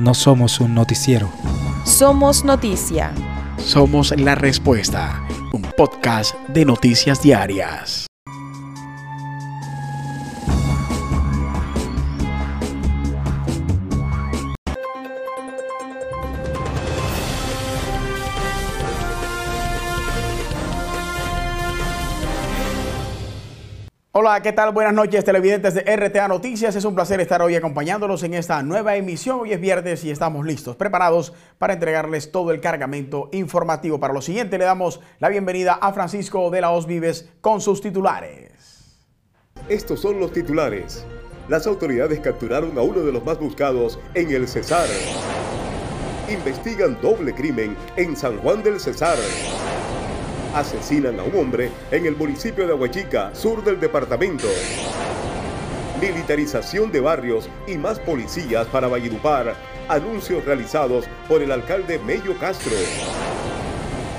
No somos un noticiero. Somos noticia. Somos la respuesta, un podcast de noticias diarias. Hola, ¿qué tal? Buenas noches, televidentes de RTA Noticias. Es un placer estar hoy acompañándolos en esta nueva emisión. Hoy es viernes y estamos listos, preparados para entregarles todo el cargamento informativo. Para lo siguiente, le damos la bienvenida a Francisco de la Os Vives con sus titulares. Estos son los titulares. Las autoridades capturaron a uno de los más buscados en el Cesar. Investigan doble crimen en San Juan del Cesar asesinan a un hombre en el municipio de Aguachica, sur del departamento. Militarización de barrios y más policías para Valledupar. Anuncios realizados por el alcalde Mello Castro.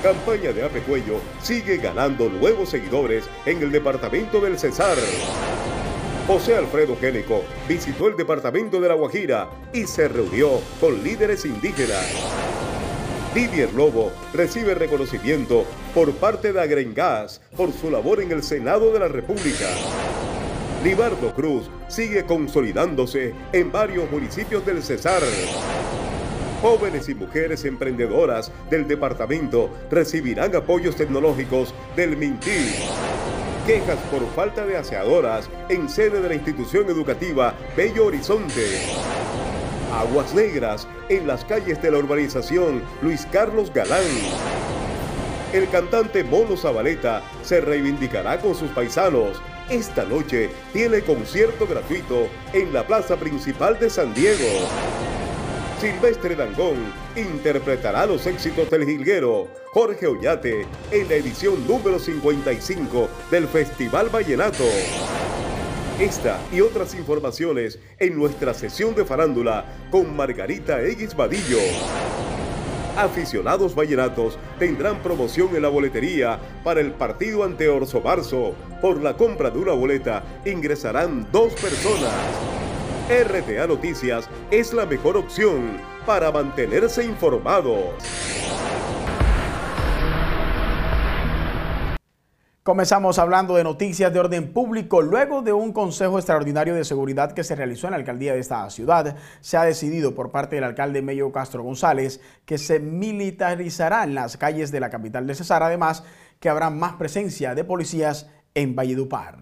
Campaña de Apecuello sigue ganando nuevos seguidores en el departamento del Cesar. José Alfredo Géneco visitó el departamento de La Guajira y se reunió con líderes indígenas. Didier Lobo recibe reconocimiento por parte de Agrengas por su labor en el Senado de la República. Libardo Cruz sigue consolidándose en varios municipios del Cesar. Jóvenes y mujeres emprendedoras del departamento recibirán apoyos tecnológicos del MINTI. Quejas por falta de aseadoras en sede de la institución educativa Bello Horizonte. Aguas Negras en las calles de la urbanización Luis Carlos Galán. El cantante Mono Zabaleta se reivindicará con sus paisanos. Esta noche tiene concierto gratuito en la plaza principal de San Diego. Silvestre Dangón interpretará los éxitos del jilguero Jorge Ollate en la edición número 55 del Festival Vallenato. Esta y otras informaciones en nuestra sesión de farándula con Margarita X Vadillo. Aficionados vallenatos tendrán promoción en la boletería para el partido ante Orso Barzo. Por la compra de una boleta ingresarán dos personas. RTA Noticias es la mejor opción para mantenerse informados. Comenzamos hablando de noticias de orden público. Luego de un Consejo Extraordinario de Seguridad que se realizó en la alcaldía de esta ciudad, se ha decidido por parte del alcalde Mello Castro González que se militarizarán las calles de la capital de Cesar, además que habrá más presencia de policías en Valledupar.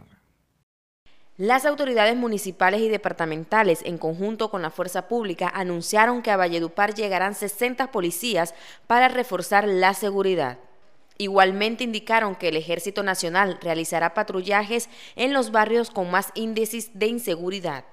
Las autoridades municipales y departamentales, en conjunto con la fuerza pública, anunciaron que a Valledupar llegarán 60 policías para reforzar la seguridad. Igualmente indicaron que el Ejército Nacional realizará patrullajes en los barrios con más índices de inseguridad.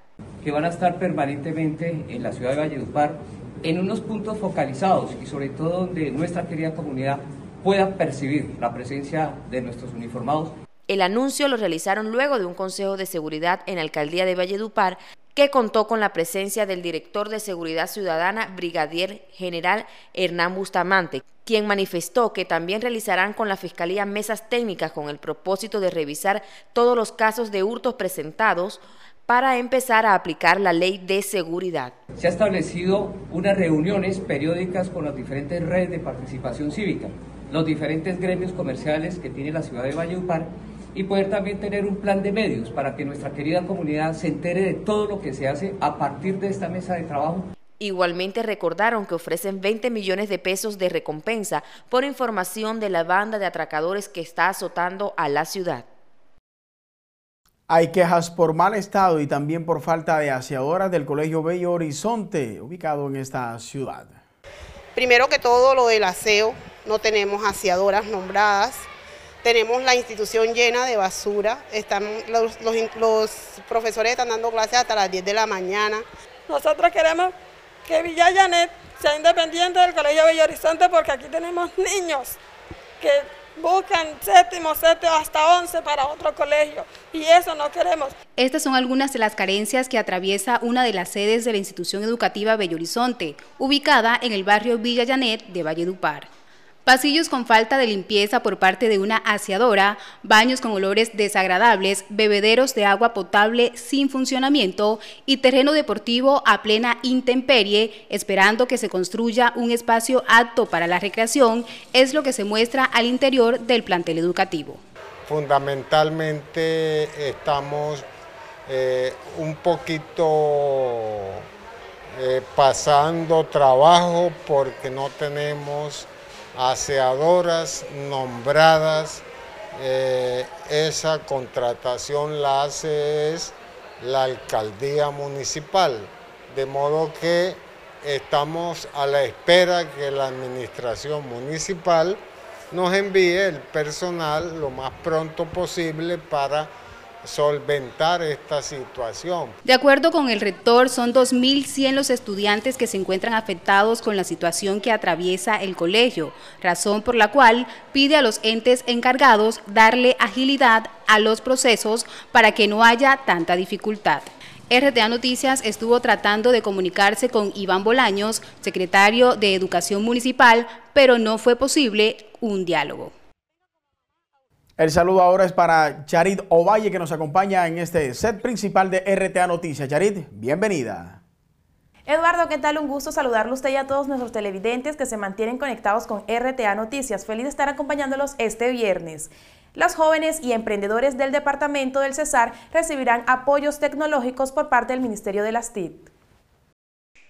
Que van a estar permanentemente en la ciudad de Valledupar en unos puntos focalizados y sobre todo donde nuestra querida comunidad pueda percibir la presencia de nuestros uniformados. El anuncio lo realizaron luego de un consejo de seguridad en la alcaldía de Valledupar que contó con la presencia del director de Seguridad Ciudadana, Brigadier General Hernán Bustamante, quien manifestó que también realizarán con la Fiscalía mesas técnicas con el propósito de revisar todos los casos de hurtos presentados para empezar a aplicar la ley de seguridad. Se ha establecido unas reuniones periódicas con las diferentes redes de participación cívica, los diferentes gremios comerciales que tiene la ciudad de Valledupar y poder también tener un plan de medios para que nuestra querida comunidad se entere de todo lo que se hace a partir de esta mesa de trabajo. Igualmente recordaron que ofrecen 20 millones de pesos de recompensa por información de la banda de atracadores que está azotando a la ciudad. Hay quejas por mal estado y también por falta de aseadoras del Colegio Bello Horizonte, ubicado en esta ciudad. Primero que todo lo del aseo, no tenemos aseadoras nombradas, tenemos la institución llena de basura, están, los, los, profesores están dando clases hasta las 10 de la mañana. Nosotros queremos que Villa Janet sea independiente del Colegio Bello Horizonte porque aquí tenemos niños que buscan séptimo, séptimo hasta once para otro colegio y eso no queremos. Estas son algunas de las carencias que atraviesa una de las sedes de la institución educativa Bello Horizonte, ubicada en el barrio Villa Janet de Valledupar. Pasillos con falta de limpieza por parte de una aseadora, baños con olores desagradables, bebederos de agua potable sin funcionamiento y terreno deportivo a plena intemperie, esperando que se construya un espacio apto para la recreación, es lo que se muestra al interior del plantel educativo. Fundamentalmente estamos eh, un poquito eh, pasando trabajo porque no tenemos aseadoras nombradas. Eh, esa contratación la hace es la alcaldía municipal, de modo que estamos a la espera que la administración municipal nos envíe el personal lo más pronto posible para solventar esta situación. De acuerdo con el rector, son 2.100 los estudiantes que se encuentran afectados con la situación que atraviesa el colegio, razón por la cual pide a los entes encargados darle agilidad a los procesos para que no haya tanta dificultad. RTA Noticias estuvo tratando de comunicarse con Iván Bolaños, secretario de Educación Municipal, pero no fue posible un diálogo. El saludo ahora es para Charit Ovalle que nos acompaña en este set principal de RTA Noticias. Charit, bienvenida. Eduardo, ¿qué tal? Un gusto saludarlo a usted y a todos nuestros televidentes que se mantienen conectados con RTA Noticias. Feliz de estar acompañándolos este viernes. Los jóvenes y emprendedores del departamento del Cesar recibirán apoyos tecnológicos por parte del Ministerio de las TIC.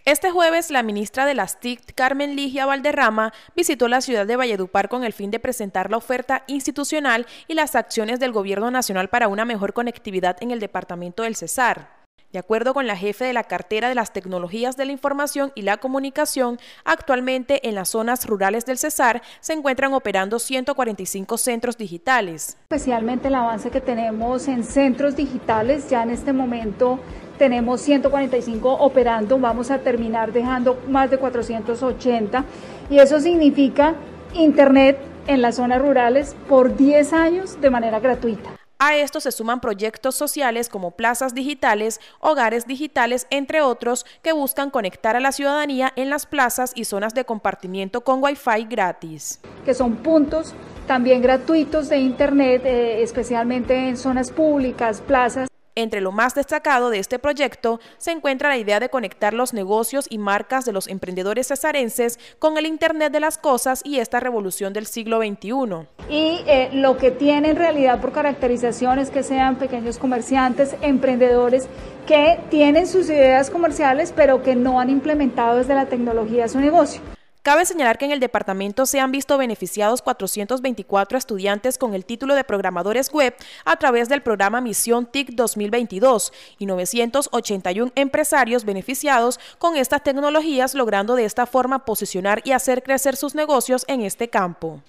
Este jueves, la ministra de las TIC, Carmen Ligia Valderrama, visitó la ciudad de Valledupar con el fin de presentar la oferta institucional y las acciones del Gobierno Nacional para una mejor conectividad en el departamento del Cesar. De acuerdo con la jefe de la cartera de las tecnologías de la información y la comunicación, actualmente en las zonas rurales del Cesar se encuentran operando 145 centros digitales. Especialmente el avance que tenemos en centros digitales, ya en este momento tenemos 145 operando, vamos a terminar dejando más de 480 y eso significa Internet en las zonas rurales por 10 años de manera gratuita. A esto se suman proyectos sociales como plazas digitales, hogares digitales, entre otros, que buscan conectar a la ciudadanía en las plazas y zonas de compartimiento con Wi-Fi gratis. Que son puntos también gratuitos de Internet, eh, especialmente en zonas públicas, plazas. Entre lo más destacado de este proyecto se encuentra la idea de conectar los negocios y marcas de los emprendedores cesarenses con el Internet de las cosas y esta revolución del siglo XXI. Y eh, lo que tiene en realidad por caracterización es que sean pequeños comerciantes, emprendedores que tienen sus ideas comerciales pero que no han implementado desde la tecnología su negocio. Cabe señalar que en el departamento se han visto beneficiados 424 estudiantes con el título de programadores web a través del programa Misión TIC 2022 y 981 empresarios beneficiados con estas tecnologías, logrando de esta forma posicionar y hacer crecer sus negocios en este campo.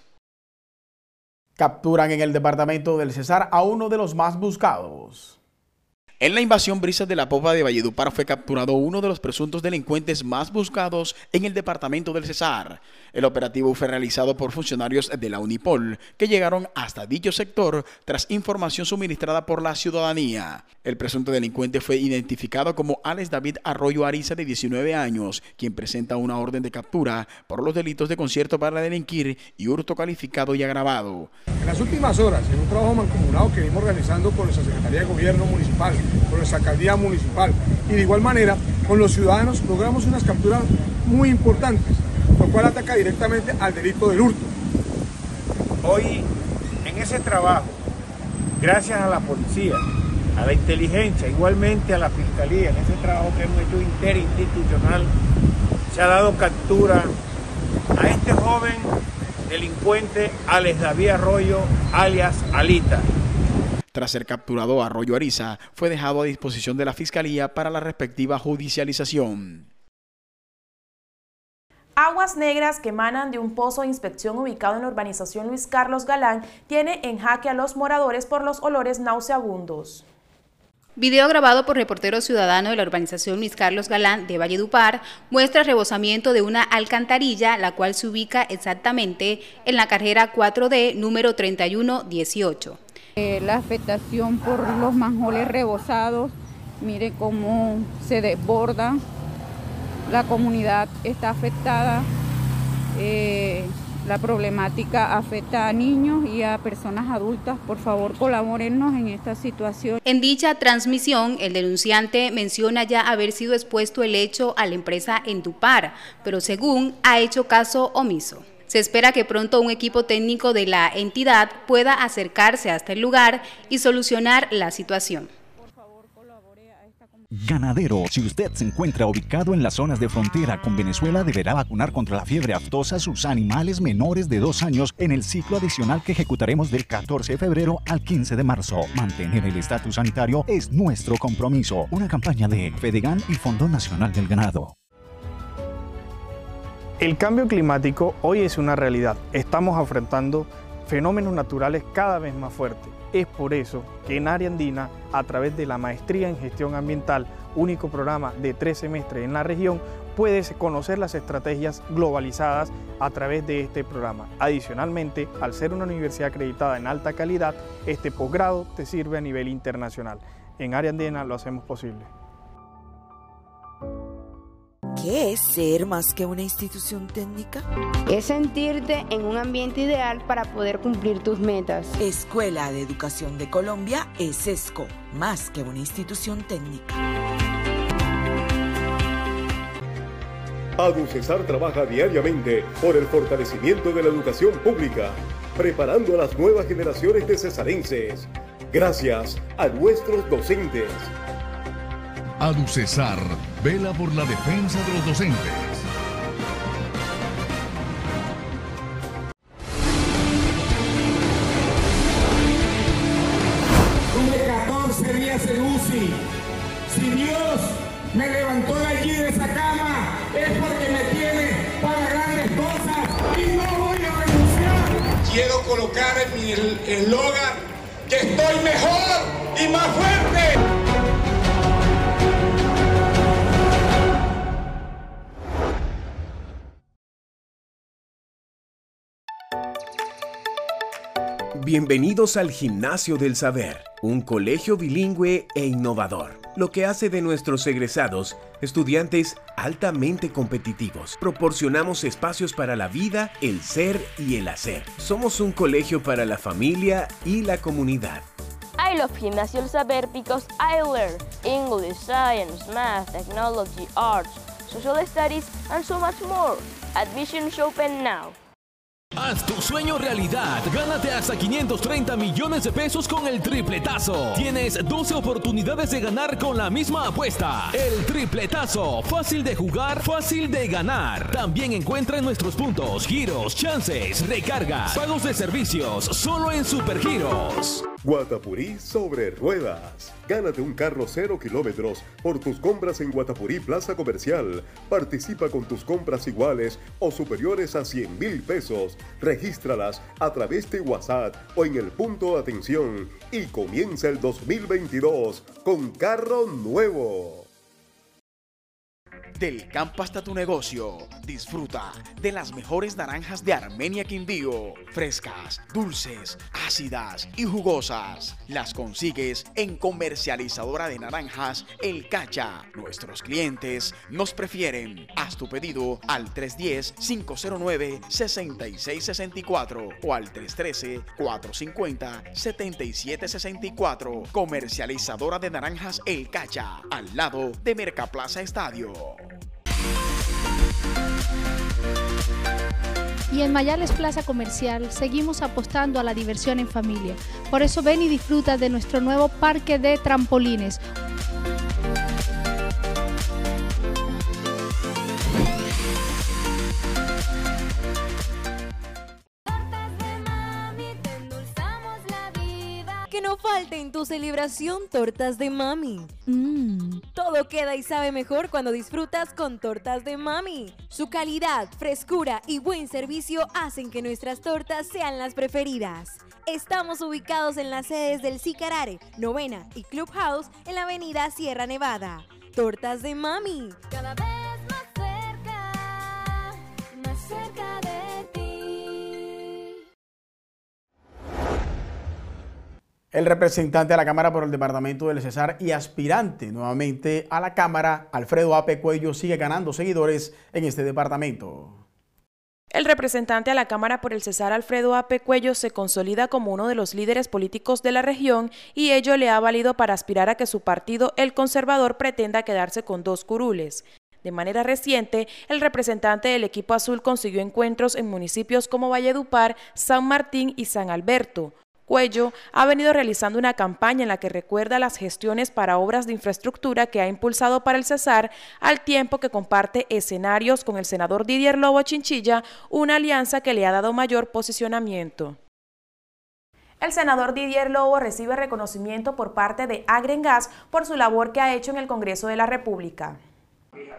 Capturan en el departamento del Cesar a uno de los más buscados. En la invasión Brisas de la Popa de Valledupar fue capturado uno de los presuntos delincuentes más buscados en el departamento del Cesar. El operativo fue realizado por funcionarios de la Unipol que llegaron hasta dicho sector tras información suministrada por la ciudadanía. El presunto delincuente fue identificado como Alex David Arroyo Ariza de 19 años, quien presenta una orden de captura por los delitos de concierto para delinquir y hurto calificado y agravado. En las últimas horas, en un trabajo mancomunado que venimos realizando con nuestra Secretaría de Gobierno Municipal, con nuestra alcaldía municipal y de igual manera con los ciudadanos logramos unas capturas muy importantes, lo cual ataca directamente al delito del hurto. Hoy en ese trabajo, gracias a la policía, a la inteligencia, igualmente a la fiscalía, en ese trabajo que hemos hecho interinstitucional, se ha dado captura a este joven delincuente Alex David Arroyo, alias Alita. Tras ser capturado, Arroyo Ariza fue dejado a disposición de la Fiscalía para la respectiva judicialización. Aguas negras que emanan de un pozo de inspección ubicado en la urbanización Luis Carlos Galán tiene en jaque a los moradores por los olores nauseabundos. Video grabado por reportero ciudadano de la urbanización Luis Carlos Galán de Valledupar muestra el rebosamiento de una alcantarilla, la cual se ubica exactamente en la carrera 4D número 3118. Eh, la afectación por los manjoles rebosados, mire cómo se desborda, la comunidad está afectada, eh, La problemática afecta a niños y a personas adultas. Por favor, colabórennos en esta situación. En dicha transmisión, el denunciante menciona ya haber sido expuesto el hecho a la empresa Endupar, pero según ha hecho caso omiso. Se espera que pronto un equipo técnico de la entidad pueda acercarse hasta el lugar y solucionar la situación. Ganadero, si usted se encuentra ubicado en las zonas de frontera con Venezuela, deberá vacunar contra la fiebre aftosa a sus animales menores de dos años en el ciclo adicional que ejecutaremos del 14 de febrero al 15 de marzo. Mantener el estatus sanitario es nuestro compromiso. Una campaña de Fedegan y Fondo Nacional del Ganado. El cambio climático hoy es una realidad. Estamos enfrentando fenómenos naturales cada vez más fuertes es por eso que en Área Andina, a través de la Maestría en Gestión Ambiental, único programa de tres semestres en la región, puedes conocer las estrategias globalizadas a través de este programa. Adicionalmente, al ser una universidad acreditada en alta calidad, este posgrado te sirve a nivel internacional. En Área Andina lo hacemos posible. ¿Qué es ser más que una institución técnica? Es sentirte en un ambiente ideal para poder cumplir tus metas. Escuela de Educación de Colombia es ESCO, más que una institución técnica. ADUCESAR trabaja diariamente por el fortalecimiento de la educación pública, preparando a las nuevas generaciones de cesarenses. Gracias a nuestros docentes ADUCESAR vela por la defensa de los docentes. Tuve 14 días en UCI. Si Dios me levantó de allí de esa cama, es porque me tiene para grandes cosas y no voy a renunciar. Quiero colocar en mi eslogan que estoy mejor y más fuerte. Bienvenidos al Gimnasio del Saber, un colegio bilingüe e innovador, lo que hace de nuestros egresados estudiantes altamente competitivos. Proporcionamos espacios para la vida, el ser y el hacer. Somos un colegio para la familia y la comunidad. I love Gimnasio del Saber because I learn English, Science, Math, Technology, Arts, Social Studies, and so much more. Admissions open now. Haz tu sueño realidad. Gánate hasta 530 millones de pesos con el tripletazo. Tienes 12 oportunidades de ganar con la misma apuesta. El tripletazo. Fácil de jugar, fácil de ganar. También encuentra nuestros puntos, giros, chances, recargas, pagos de servicios, solo en Supergiros. Guatapurí sobre ruedas. Gánate un carro cero kilómetros por tus compras en Guatapurí Plaza Comercial. Participa con tus compras iguales o superiores a 100 mil pesos. Regístralas a través de WhatsApp o en el punto de atención y comienza el 2022 con carro nuevo. Del campo hasta tu negocio. Disfruta de las mejores naranjas de Armenia Quindío. Frescas, dulces, ácidas y jugosas. Las consigues en comercializadora de naranjas El Cacha. Nuestros clientes nos prefieren. Haz tu pedido al 310-509-6664 o al 313-450-7764. Comercializadora de naranjas El Cacha. Al lado de Mercaplaza Estadio. Y en Mayales Plaza Comercial seguimos apostando a la diversión en familia. Por eso ven y disfruta de nuestro nuevo parque de trampolines. Que no falte en tu celebración tortas de mami. Mmm, todo queda y sabe mejor cuando disfrutas con tortas de mami. Su calidad, frescura y buen servicio hacen que nuestras tortas sean las preferidas. Estamos ubicados en las sedes del Sicarare, Novena y Clubhouse en la avenida Sierra Nevada. Tortas de mami. Cada vez más cerca, más cerca de El representante de la Cámara por el Departamento del Cesar y aspirante nuevamente a la Cámara, Alfredo Ape Cuello, sigue ganando seguidores en este departamento. El representante a la Cámara por el Cesar Alfredo Ape Cuello se consolida como uno de los líderes políticos de la región y ello le ha valido para aspirar a que su partido, el conservador, pretenda quedarse con dos curules. De manera reciente, el representante del equipo azul consiguió encuentros en municipios como Valledupar, San Martín y San Alberto. Cuello ha venido realizando una campaña en la que recuerda las gestiones para obras de infraestructura que ha impulsado para el Cesar, al tiempo que comparte escenarios con el senador Didier Lobo Chinchilla, una alianza que le ha dado mayor posicionamiento. El senador Didier Lobo recibe reconocimiento por parte de Agrengas por su labor que ha hecho en el Congreso de la República.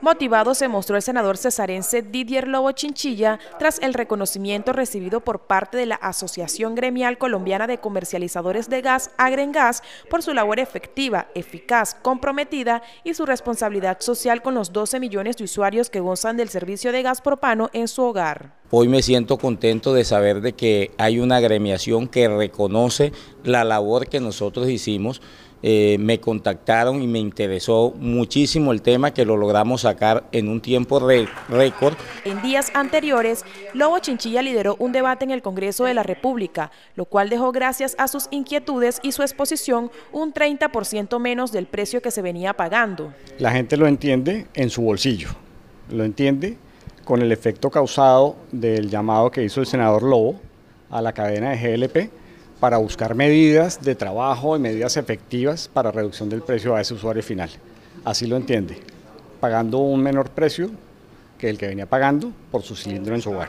Motivado se mostró el senador cesarense Didier Lobo Chinchilla tras el reconocimiento recibido por parte de la Asociación Gremial Colombiana de Comercializadores de Gas, Agrengas, por su labor efectiva, eficaz, comprometida y su responsabilidad social con los 12 millones de usuarios que gozan del servicio de gas propano en su hogar. Hoy me siento contento de saber de que hay una gremiación que reconoce la labor que nosotros hicimos eh, me contactaron y me interesó muchísimo el tema que lo logramos sacar en un tiempo récord. En días anteriores, Lobo Chinchilla lideró un debate en el Congreso de la República, lo cual dejó gracias a sus inquietudes y su exposición un 30% menos del precio que se venía pagando. La gente lo entiende en su bolsillo, lo entiende con el efecto causado del llamado que hizo el senador Lobo a la cadena de GLP para buscar medidas de trabajo y medidas efectivas para reducción del precio a ese usuario final. Así lo entiende, pagando un menor precio que el que venía pagando por su cilindro en su hogar.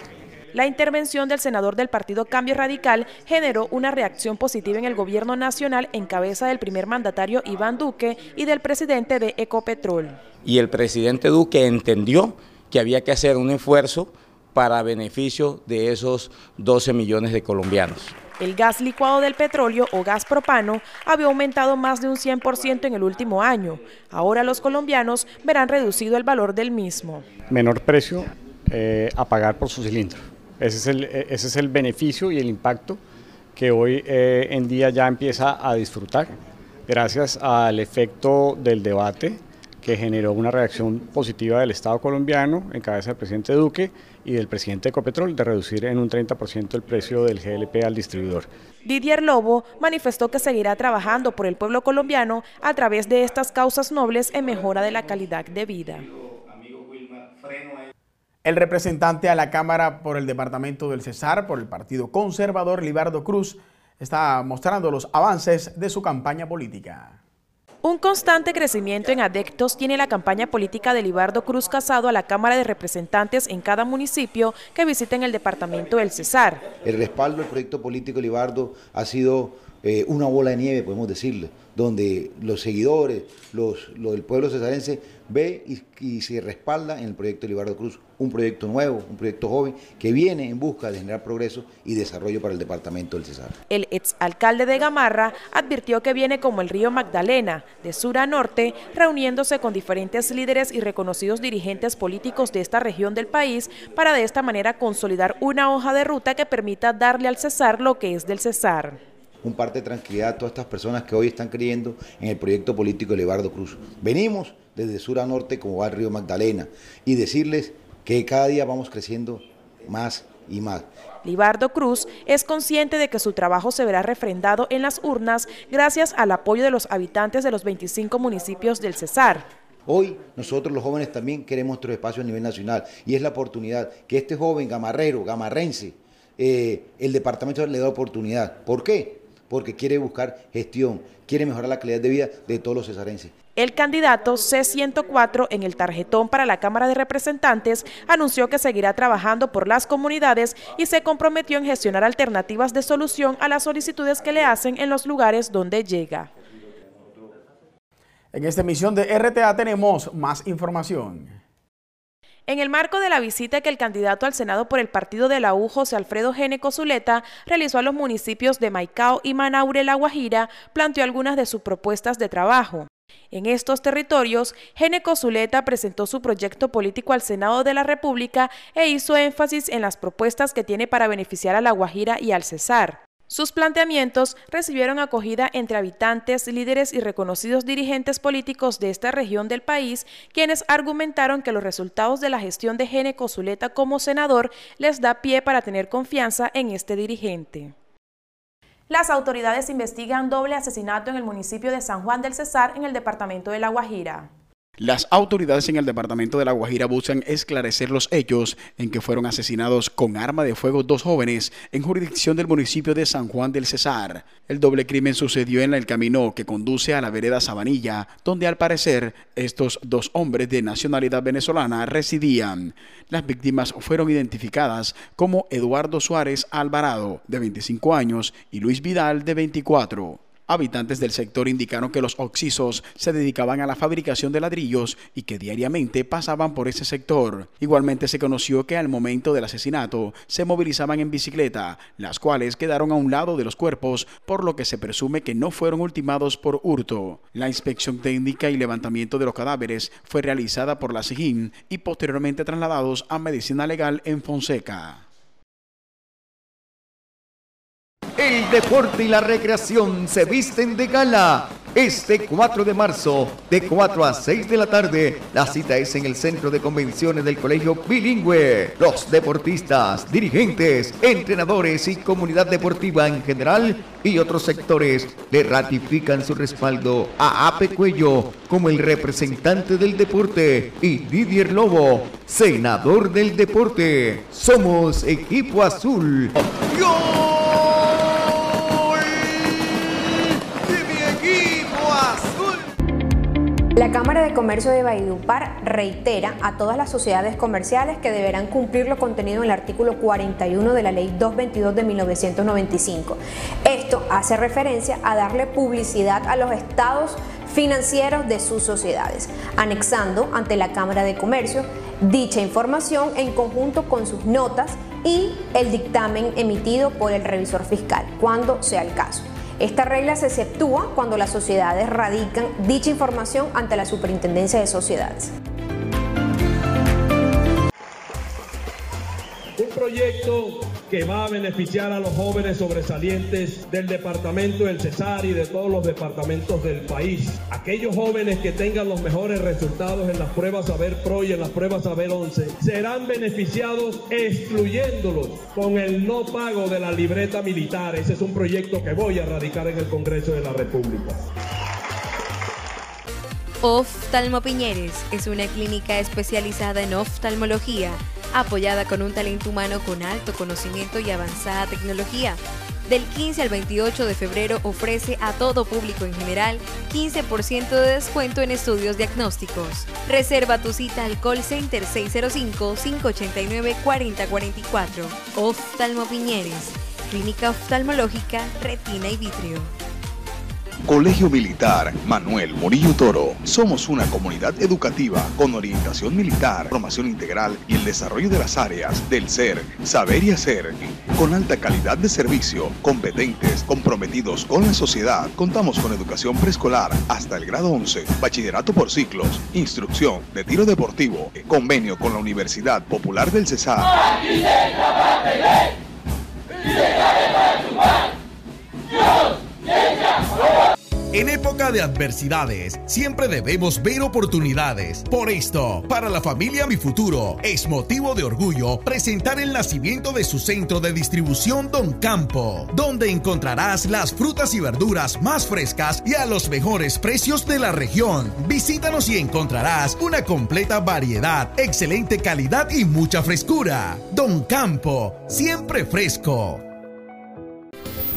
La intervención del senador del Partido Cambio Radical generó una reacción positiva en el gobierno nacional en cabeza del primer mandatario Iván Duque y del presidente de Ecopetrol. Y el presidente Duque entendió que había que hacer un esfuerzo para beneficio de esos 12 millones de colombianos. El gas licuado del petróleo o gas propano había aumentado más de un 100% en el último año. Ahora los colombianos verán reducido el valor del mismo. Menor precio eh, a pagar por su cilindro. Ese es, el, eh, ese es el beneficio y el impacto que hoy eh, en día ya empieza a disfrutar gracias al efecto del debate que generó una reacción positiva del Estado colombiano en cabeza del presidente Duque y del presidente Ecopetrol de reducir en un 30% el precio del GLP al distribuidor. Didier Lobo manifestó que seguirá trabajando por el pueblo colombiano a través de estas causas nobles en mejora de la calidad de vida. El representante a la Cámara por el Departamento del Cesar, por el Partido Conservador, Libardo Cruz, está mostrando los avances de su campaña política. Un constante crecimiento en adeptos tiene la campaña política de Libardo Cruz Casado a la Cámara de Representantes en cada municipio que visiten el departamento del Cesar. El respaldo del proyecto político de Libardo ha sido eh, una bola de nieve, podemos decirle, donde los seguidores, los, del pueblo cesarense ve y, se respalda en el proyecto de Libardo Cruz, un proyecto nuevo, un proyecto joven que viene en busca de generar progreso y desarrollo para el departamento del Cesar. El exalcalde de Gamarra advirtió que viene como el río Magdalena, de sur a norte, reuniéndose con diferentes líderes y reconocidos dirigentes políticos de esta región del país para de esta manera consolidar una hoja de ruta que permita darle al Cesar lo que es del Cesar un parte de tranquilidad a todas estas personas que hoy están creyendo en el proyecto político de Levardo Cruz. Venimos desde sur a norte como va el río Magdalena y decirles que cada día vamos creciendo más y más. Libardo Cruz es consciente de que su trabajo se verá refrendado en las urnas gracias al apoyo de los habitantes de los 25 municipios del Cesar. Hoy nosotros los jóvenes también queremos nuestro espacio a nivel nacional y es la oportunidad que este joven gamarrero, gamarrense, eh, el departamento le da oportunidad. ¿Por qué? Porque quiere buscar gestión, quiere mejorar la calidad de vida de todos los cesarenses. El candidato C104 en el tarjetón para la Cámara de Representantes anunció que seguirá trabajando por las comunidades y se comprometió en gestionar alternativas de solución a las solicitudes que le hacen en los lugares donde llega. En esta emisión de RTA tenemos más información. En el marco de la visita que el candidato al Senado por el partido de la U, José Alfredo Géneco Zuleta, realizó a los municipios de Maicao y Manaure, La Guajira, planteó algunas de sus propuestas de trabajo. En estos territorios, Géneco Zuleta presentó su proyecto político al Senado de la República e hizo énfasis en las propuestas que tiene para beneficiar a La Guajira y al Cesar. Sus planteamientos recibieron acogida entre habitantes, líderes y reconocidos dirigentes políticos de esta región del país, quienes argumentaron que los resultados de la gestión de Gene Cosuleta como senador les da pie para tener confianza en este dirigente. Las autoridades investigan doble asesinato en el municipio de San Juan del Cesar, en el departamento de La Guajira. Las autoridades en el departamento de La Guajira buscan esclarecer los hechos en que fueron asesinados con arma de fuego dos jóvenes en jurisdicción del municipio de San Juan del Cesar. El doble crimen sucedió en el camino que conduce a la vereda Sabanilla, donde al parecer estos dos hombres de nacionalidad venezolana residían. Las víctimas fueron identificadas como Eduardo Suárez Alvarado, de 25 años, y Luis Vidal, de 24. Habitantes del sector indicaron que los oxisos se dedicaban a la fabricación de ladrillos y que diariamente pasaban por ese sector. Igualmente se conoció que al momento del asesinato se movilizaban en bicicleta, las cuales quedaron a un lado de los cuerpos, por lo que se presume que no fueron ultimados por hurto. La inspección técnica y levantamiento de los cadáveres fue realizada por la SIGIN y posteriormente trasladados a medicina legal en Fonseca. El deporte y la recreación se visten de gala. Este 4 de marzo, de 4 a 6 de la tarde, la cita es en el Centro de Convenciones del Colegio Bilingüe. Los deportistas, dirigentes, entrenadores y comunidad deportiva en general y otros sectores le ratifican su respaldo a Ape Cuello como el representante del deporte y Didier Lobo, senador del deporte. Somos Equipo Azul. La Cámara de Comercio de Valledupar reitera a todas las sociedades comerciales que deberán cumplir lo contenido en el artículo 41 de la Ley 222 de 1995. Esto hace referencia a darle publicidad a los estados financieros de sus sociedades, anexando ante la Cámara de Comercio dicha información en conjunto con sus notas y el dictamen emitido por el revisor fiscal, cuando sea el caso. Esta regla se exceptúa cuando las sociedades radican dicha información ante la Superintendencia de Sociedades. Un proyecto que va a beneficiar a los jóvenes sobresalientes del departamento del Cesar y de todos los departamentos del país. Aquellos jóvenes que tengan los mejores resultados en las pruebas Saber Pro y en las pruebas Saber 11 serán beneficiados excluyéndolos con el no pago de la libreta militar. Ese es un proyecto que voy a radicar en el Congreso de la República. Oftalmo Piñeres es una clínica especializada en oftalmología, apoyada con un talento humano con alto conocimiento y avanzada tecnología. Del 15 al 28 de febrero ofrece a todo público en general 15% de descuento en estudios diagnósticos. Reserva tu cita al call center 605-589-4044. Oftalmo Piñeres, Clínica Oftalmológica, Retina y Vitrio. Colegio Militar Manuel Murillo Toro. Somos una comunidad educativa con orientación militar, formación integral y el desarrollo de las áreas del ser, saber y hacer. Con alta calidad de servicio, competentes, comprometidos con la sociedad. Contamos con educación preescolar hasta el grado 11, bachillerato por ciclos, instrucción de tiro deportivo, convenio con la Universidad Popular del Cesar. En época de adversidades, siempre debemos ver oportunidades. Por esto, para la familia Mi Futuro, es motivo de orgullo presentar el nacimiento de su centro de distribución Don Campo, donde encontrarás las frutas y verduras más frescas y a los mejores precios de la región. Visítanos y encontrarás una completa variedad, excelente calidad y mucha frescura. Don Campo, siempre fresco.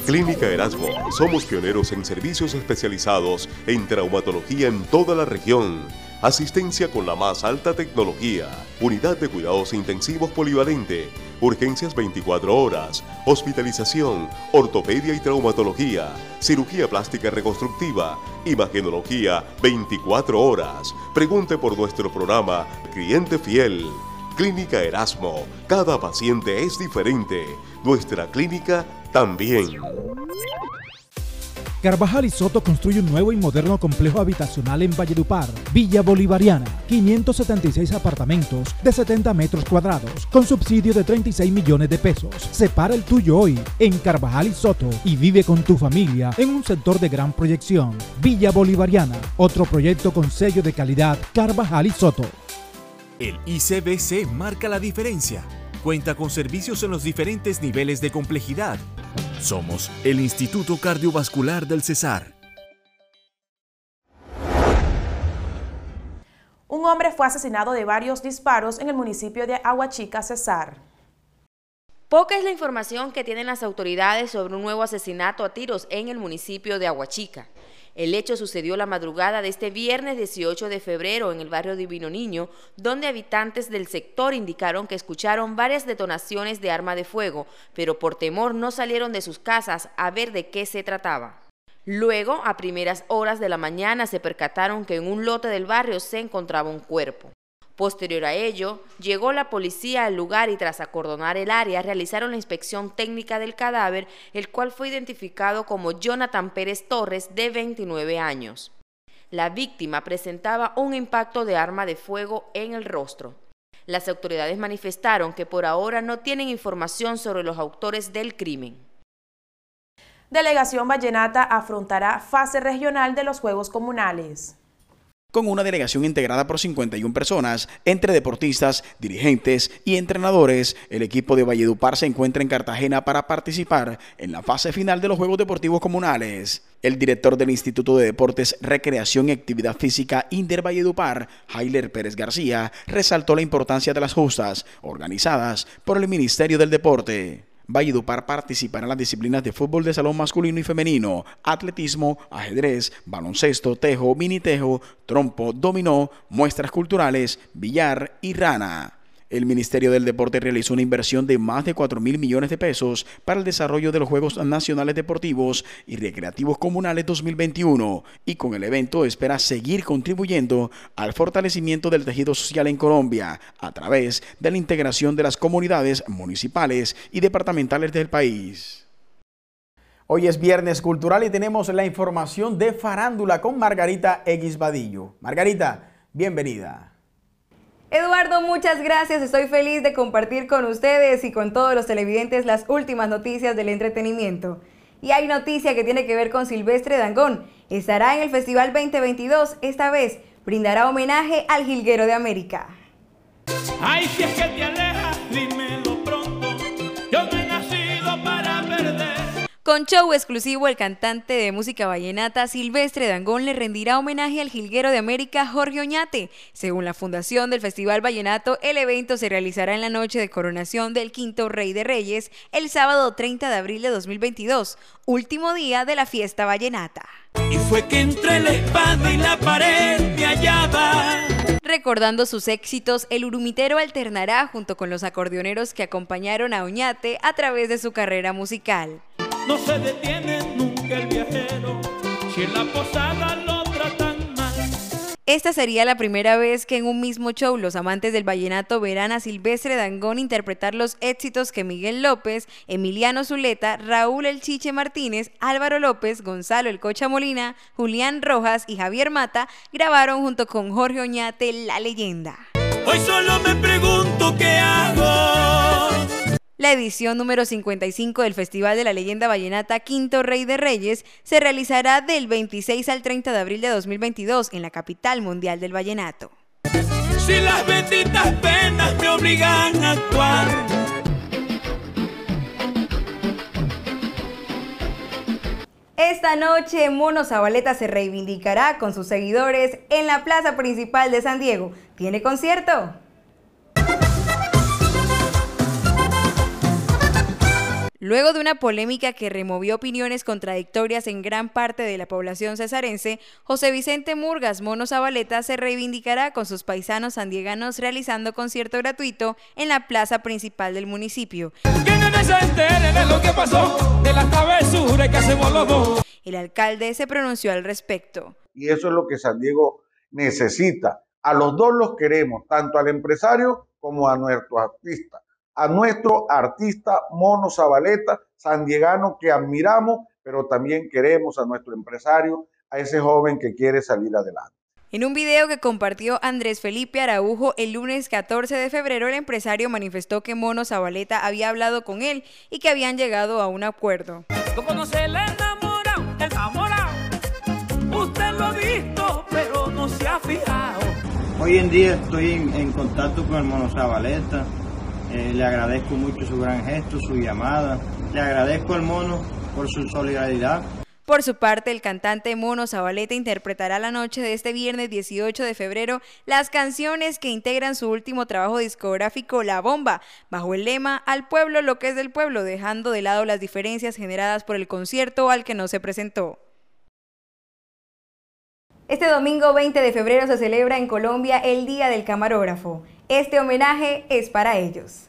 Clínica Erasmo. Somos pioneros en servicios especializados en traumatología en toda la región. Asistencia con la más alta tecnología. Unidad de cuidados intensivos polivalente. Urgencias 24 horas. Hospitalización. Ortopedia y traumatología. Cirugía plástica reconstructiva. Imagenología 24 horas. Pregunte por nuestro programa Cliente Fiel. Clínica Erasmo. Cada paciente es diferente. Nuestra clínica también. Carvajal y Soto construye un nuevo y moderno complejo habitacional en Valledupar, Villa Bolivariana, 576 apartamentos de 70 metros cuadrados, con subsidio de 36 millones de pesos. Separa el tuyo hoy en Carvajal y Soto y vive con tu familia en un sector de gran proyección. Villa Bolivariana, otro proyecto con sello de calidad Carvajal y Soto. El ICBC marca la diferencia. Cuenta con servicios en los diferentes niveles de complejidad. Somos el Instituto Cardiovascular del Cesar. Un hombre fue asesinado de varios disparos en el municipio de Aguachica, Cesar. Poca es la información que tienen las autoridades sobre un nuevo asesinato a tiros en el municipio de Aguachica. El hecho sucedió la madrugada de este viernes 18 de febrero en el barrio Divino Niño, donde habitantes del sector indicaron que escucharon varias detonaciones de arma de fuego, pero por temor no salieron de sus casas a ver de qué se trataba. Luego, a primeras horas de la mañana, se percataron que en un lote del barrio se encontraba un cuerpo. Posterior a ello, llegó la policía al lugar y tras acordonar el área realizaron la inspección técnica del cadáver, el cual fue identificado como Jonathan Pérez Torres, de 29 años. La víctima presentaba un impacto de arma de fuego en el rostro. Las autoridades manifestaron que por ahora no tienen información sobre los autores del crimen. Delegación Vallenata afrontará fase regional de los Juegos Comunales con una delegación integrada por 51 personas, entre deportistas, dirigentes y entrenadores. El equipo de Valledupar se encuentra en Cartagena para participar en la fase final de los Juegos Deportivos Comunales. El director del Instituto de Deportes, Recreación y Actividad Física Inder Valledupar, Jailer Pérez García, resaltó la importancia de las justas organizadas por el Ministerio del Deporte. Valledupar participará en las disciplinas de fútbol de salón masculino y femenino, atletismo, ajedrez, baloncesto, tejo, mini tejo, trompo, dominó, muestras culturales, billar y rana. El Ministerio del Deporte realizó una inversión de más de 4 mil millones de pesos para el desarrollo de los Juegos Nacionales Deportivos y Recreativos Comunales 2021 y con el evento espera seguir contribuyendo al fortalecimiento del tejido social en Colombia a través de la integración de las comunidades municipales y departamentales del país. Hoy es Viernes Cultural y tenemos la información de farándula con Margarita X Vadillo. Margarita, bienvenida. Eduardo, muchas gracias. Estoy feliz de compartir con ustedes y con todos los televidentes las últimas noticias del entretenimiento. Y hay noticia que tiene que ver con Silvestre Dangón. Estará en el Festival 2022. Esta vez brindará homenaje al Jilguero de América. Ay, si es que te dímelo Con show exclusivo, el cantante de música vallenata Silvestre Dangón le rendirá homenaje al jilguero de América Jorge Oñate. Según la fundación del Festival Vallenato, el evento se realizará en la noche de coronación del quinto Rey de Reyes, el sábado 30 de abril de 2022, último día de la fiesta vallenata. Y fue que entre la espada y la pared me hallaba. Recordando sus éxitos, el urumitero alternará junto con los acordeoneros que acompañaron a Oñate a través de su carrera musical. No se detiene nunca el viajero si en la posada lo tratan mal. Esta sería la primera vez que en un mismo show los amantes del vallenato verán a Silvestre Dangón interpretar los éxitos que Miguel López, Emiliano Zuleta, Raúl El Chiche Martínez, Álvaro López, Gonzalo El Cocha Molina, Julián Rojas y Javier Mata grabaron junto con Jorge Oñate La Leyenda. Hoy solo me pregunto qué hago. La edición número 55 del Festival de la Leyenda Vallenata Quinto Rey de Reyes se realizará del 26 al 30 de abril de 2022 en la capital mundial del vallenato. Si las benditas penas me obligan a actuar. Esta noche Mono Zabaleta se reivindicará con sus seguidores en la plaza principal de San Diego. ¿Tiene concierto? Luego de una polémica que removió opiniones contradictorias en gran parte de la población cesarense, José Vicente Murgas Mono Zabaleta se reivindicará con sus paisanos sandieganos realizando concierto gratuito en la plaza principal del municipio. El alcalde se pronunció al respecto. Y eso es lo que San Diego necesita. A los dos los queremos, tanto al empresario como a nuestros artistas a nuestro artista Mono Zabaleta, sandiegano que admiramos pero también queremos a nuestro empresario, a ese joven que quiere salir adelante. En un video que compartió Andrés Felipe Araujo el lunes 14 de febrero, el empresario manifestó que Mono Zabaleta había hablado con él y que habían llegado a un acuerdo. se le enamora, enamorado. Usted lo ha visto, pero no se ha fijado. Hoy en día estoy en, contacto con el Mono Zabaleta. Eh, le agradezco mucho su gran gesto, su llamada. Le agradezco al Mono por su solidaridad por su parte, el cantante Mono Zabaleta interpretará la noche de este viernes 18 de febrero las canciones que integran su último trabajo discográfico La Bomba, bajo el lema Al pueblo lo que es del pueblo, dejando de lado las diferencias generadas por el concierto al que no se presentó. Este domingo 20 de febrero se celebra en Colombia el Día del Camarógrafo. Este homenaje es para ellos.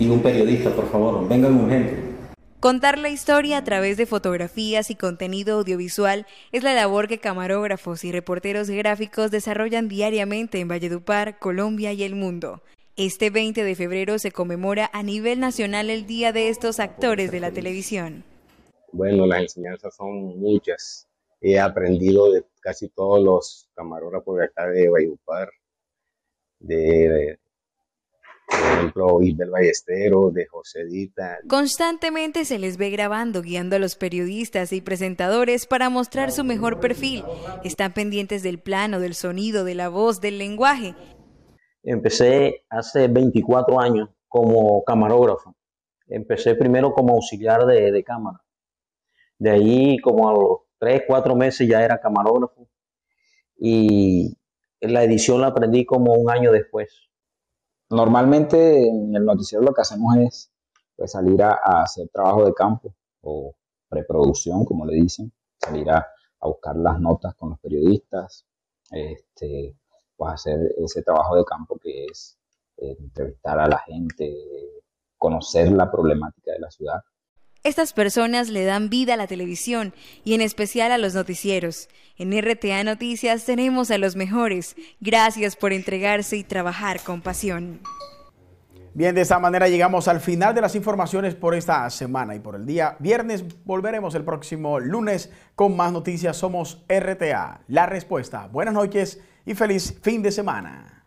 Y un periodista, por favor, vengan urgente. Contar la historia a través de fotografías y contenido audiovisual es la labor que camarógrafos y reporteros gráficos desarrollan diariamente en Valledupar, Colombia y el mundo. Este 20 de febrero se conmemora a nivel nacional el Día de estos actores de la televisión. Bueno, las enseñanzas son muchas. He aprendido de casi todos los camarógrafos de acá de Valledupar, de, por ejemplo, Isabel Ballesteros, de Josedita. Constantemente se les ve grabando, guiando a los periodistas y presentadores para mostrar su mejor perfil. Están pendientes del plano, del sonido, de la voz, del lenguaje. Empecé hace 24 años como camarógrafo. Empecé primero como auxiliar de, de cámara. De ahí, como a los 3, 4 meses, ya era camarógrafo. Y la edición la aprendí como un año después Normalmente en el noticiero lo que hacemos es pues, salir a, hacer trabajo de campo o preproducción, como le dicen, salir a, buscar las notas con los periodistas, este, pues hacer ese trabajo de campo que es eh, entrevistar a la gente, conocer la problemática de la ciudad. Estas personas le dan vida a la televisión y en especial a los noticieros. En RTA Noticias tenemos a los mejores. Gracias por entregarse y trabajar con pasión. Bien, de esta manera llegamos al final de las informaciones por esta semana y por el día viernes. Volveremos el próximo lunes con más noticias. Somos RTA, la respuesta. Buenas noches y feliz fin de semana.